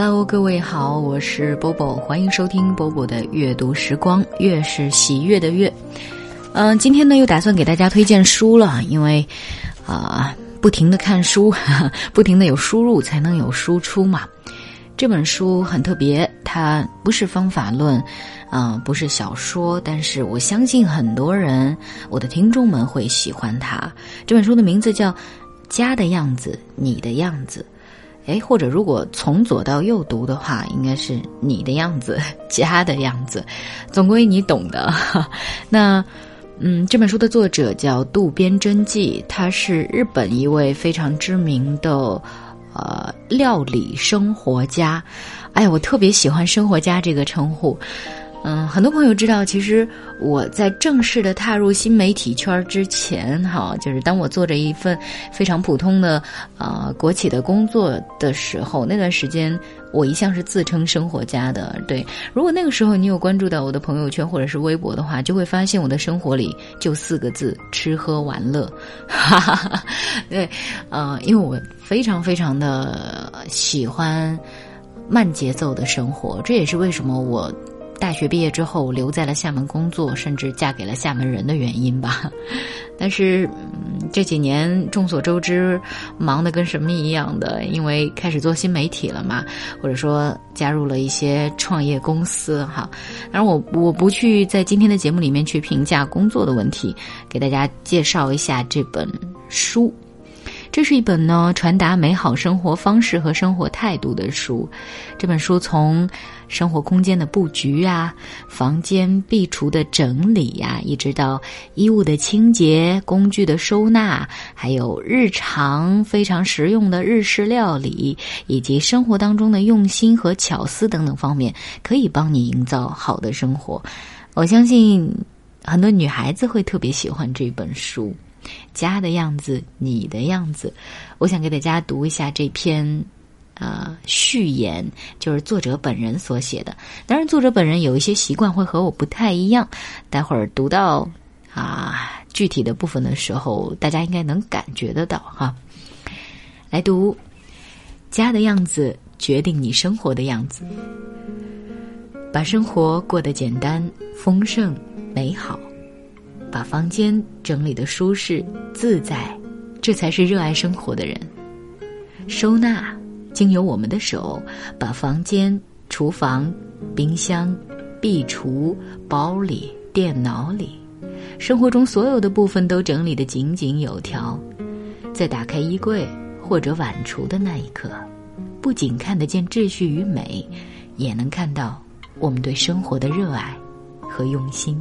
Hello，各位好，我是波波，欢迎收听波波的阅读时光，月是喜悦的月。嗯，今天呢又打算给大家推荐书了，因为啊，不停的看书，不停的有输入才能有输出嘛。这本书很特别，它不是方法论，啊，不是小说，但是我相信很多人，我的听众们会喜欢它。这本书的名字叫《家的样子，你的样子》。哎，或者如果从左到右读的话，应该是你的样子，家的样子，总归你懂的。那，嗯，这本书的作者叫渡边真纪，他是日本一位非常知名的呃料理生活家。哎，我特别喜欢“生活家”这个称呼。嗯，很多朋友知道，其实我在正式的踏入新媒体圈之前，哈，就是当我做着一份非常普通的啊国企的工作的时候，那段时间我一向是自称生活家的。对，如果那个时候你有关注到我的朋友圈或者是微博的话，就会发现我的生活里就四个字：吃喝玩乐。哈哈哈，对，呃，因为我非常非常的喜欢慢节奏的生活，这也是为什么我。大学毕业之后留在了厦门工作，甚至嫁给了厦门人的原因吧。但是嗯这几年众所周知，忙得跟什么一样的，因为开始做新媒体了嘛，或者说加入了一些创业公司哈。当然，我我不去在今天的节目里面去评价工作的问题，给大家介绍一下这本书。这是一本呢传达美好生活方式和生活态度的书。这本书从生活空间的布局啊、房间壁橱的整理呀，一直到衣物的清洁、工具的收纳，还有日常非常实用的日式料理，以及生活当中的用心和巧思等等方面，可以帮你营造好的生活。我相信很多女孩子会特别喜欢这本书。家的样子，你的样子，我想给大家读一下这篇，呃，序言，就是作者本人所写的。当然，作者本人有一些习惯会和我不太一样。待会儿读到啊具体的部分的时候，大家应该能感觉得到哈。来读，家的样子决定你生活的样子，把生活过得简单、丰盛、美好。把房间整理的舒适自在，这才是热爱生活的人。收纳经由我们的手，把房间、厨房、冰箱、壁橱、包里、电脑里，生活中所有的部分都整理得井井有条。在打开衣柜或者碗橱的那一刻，不仅看得见秩序与美，也能看到我们对生活的热爱和用心。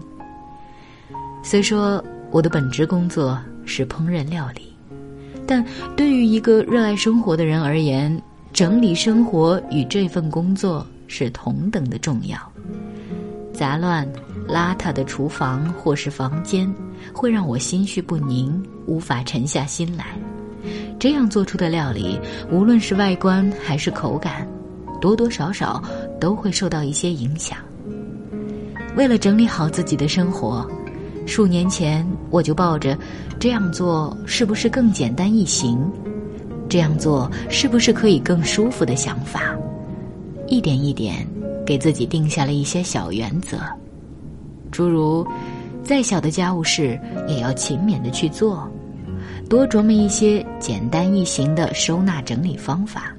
虽说我的本职工作是烹饪料理，但对于一个热爱生活的人而言，整理生活与这份工作是同等的重要。杂乱、邋遢的厨房或是房间，会让我心绪不宁，无法沉下心来。这样做出的料理，无论是外观还是口感，多多少少都会受到一些影响。为了整理好自己的生活。数年前，我就抱着这样做是不是更简单易行，这样做是不是可以更舒服的想法，一点一点给自己定下了一些小原则，诸如再小的家务事也要勤勉的去做，多琢磨一些简单易行的收纳整理方法，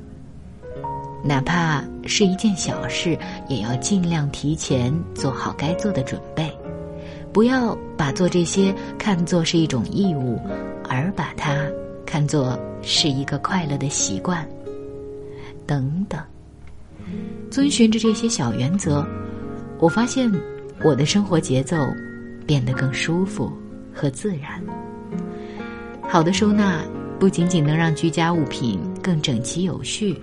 哪怕是一件小事，也要尽量提前做好该做的准备。不要把做这些看作是一种义务，而把它看作是一个快乐的习惯。等等，遵循着这些小原则，我发现我的生活节奏变得更舒服和自然。好的收纳不仅仅能让居家物品更整齐有序，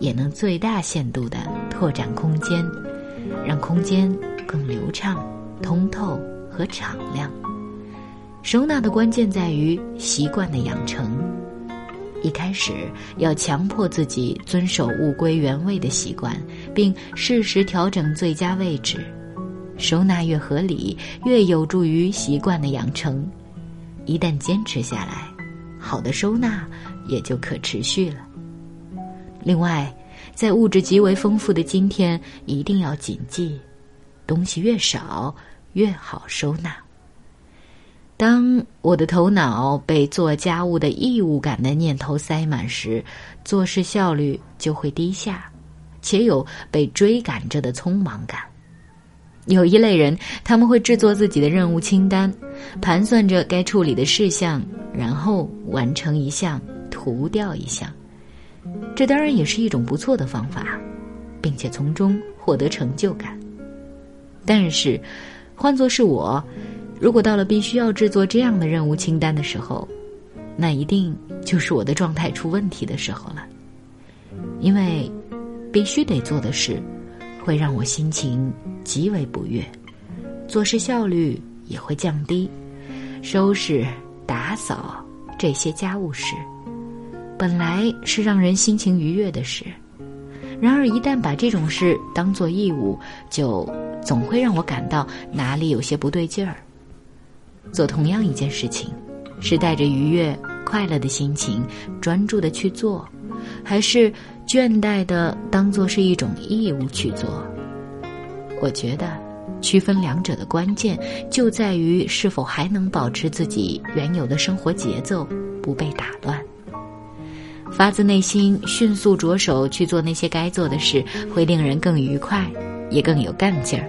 也能最大限度的拓展空间，让空间更流畅、通透。和敞亮，收纳的关键在于习惯的养成。一开始要强迫自己遵守物归原位的习惯，并适时调整最佳位置。收纳越合理，越有助于习惯的养成。一旦坚持下来，好的收纳也就可持续了。另外，在物质极为丰富的今天，一定要谨记：东西越少，越好收纳。当我的头脑被做家务的义务感的念头塞满时，做事效率就会低下，且有被追赶着的匆忙感。有一类人，他们会制作自己的任务清单，盘算着该处理的事项，然后完成一项，涂掉一项。这当然也是一种不错的方法，并且从中获得成就感。但是，换作是我。如果到了必须要制作这样的任务清单的时候，那一定就是我的状态出问题的时候了。因为必须得做的事，会让我心情极为不悦，做事效率也会降低。收拾、打扫这些家务事，本来是让人心情愉悦的事，然而一旦把这种事当做义务，就总会让我感到哪里有些不对劲儿。做同样一件事情，是带着愉悦、快乐的心情专注的去做，还是倦怠的当做是一种义务去做？我觉得，区分两者的关键就在于是否还能保持自己原有的生活节奏不被打乱。发自内心、迅速着手去做那些该做的事，会令人更愉快，也更有干劲儿。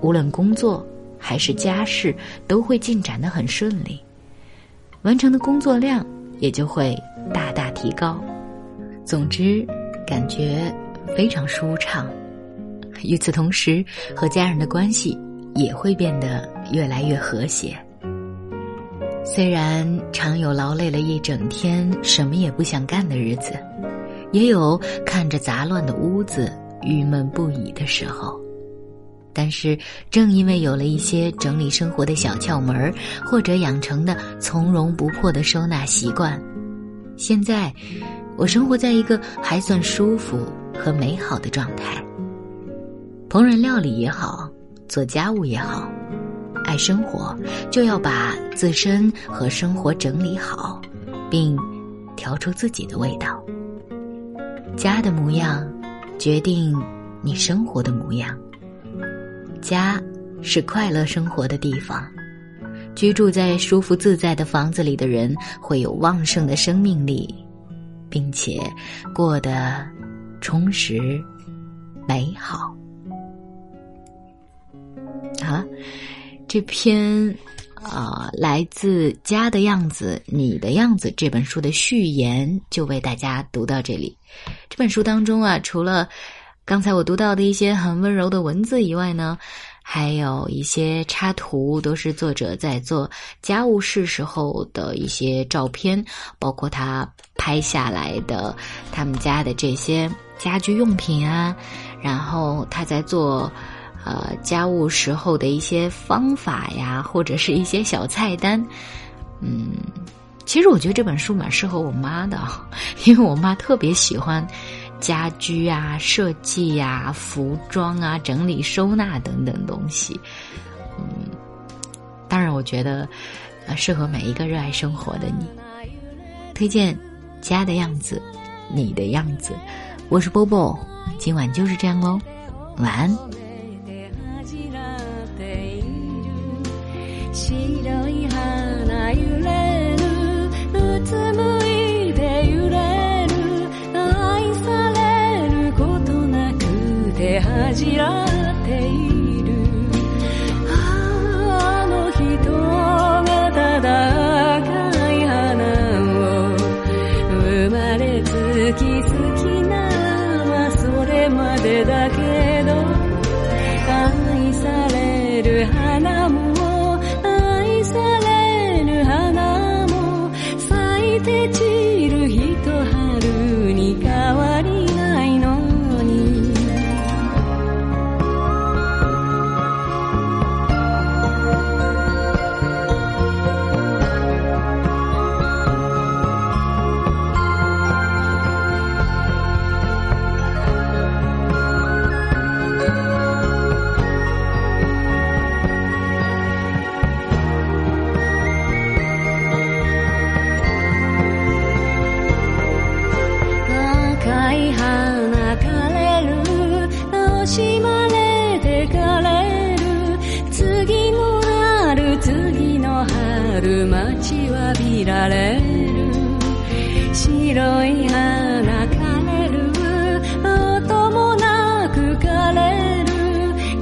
无论工作。还是家事都会进展的很顺利，完成的工作量也就会大大提高。总之，感觉非常舒畅。与此同时，和家人的关系也会变得越来越和谐。虽然常有劳累了一整天什么也不想干的日子，也有看着杂乱的屋子郁闷不已的时候。但是，正因为有了一些整理生活的小窍门，或者养成的从容不迫的收纳习惯，现在我生活在一个还算舒服和美好的状态。烹饪料理也好，做家务也好，生活就要把自身和生活整理好，并调出自己的味道。家的模样，决定你生活的模样。家是快乐生活的地方，居住在舒服自在的房子里的人会有旺盛的生命力，并且过得充实美好。好了，这篇啊来自《家的样子，你的样子》这本书的序言就为大家读到这里。这本书当中啊，除了刚才我读到的一些很温柔的文字以外呢，还有一些插图，都是作者在做家务事时候的一些照片，包括他拍下来的他们家的这些家居用品啊，然后他在做呃家务时候的一些方法呀，或者是一些小菜单。嗯，其实我觉得这本书蛮适合我妈的，因为我妈特别喜欢。家居啊，设计呀，服装啊，整理收纳等等东西，嗯，当然，我觉得，呃，适合每一个热爱生活的你。推荐家的样子，你的样子，我是波波，今晚就是这样喽，晚安。溪流白い花枯れる音もなく枯れる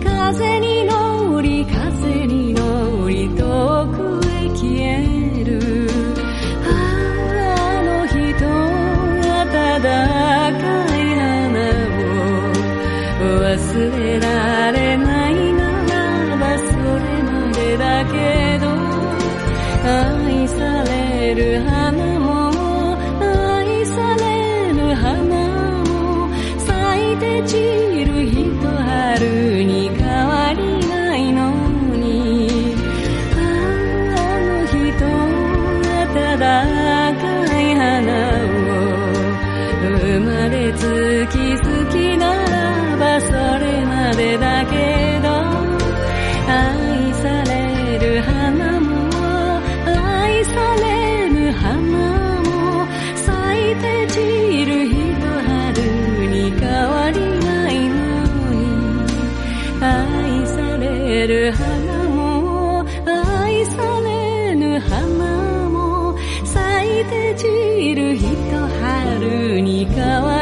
風に乗り風に乗り遠くへ消える。ああの人温かい花を忘れられないならばそれまでだけど愛される花记て散る一春に変わる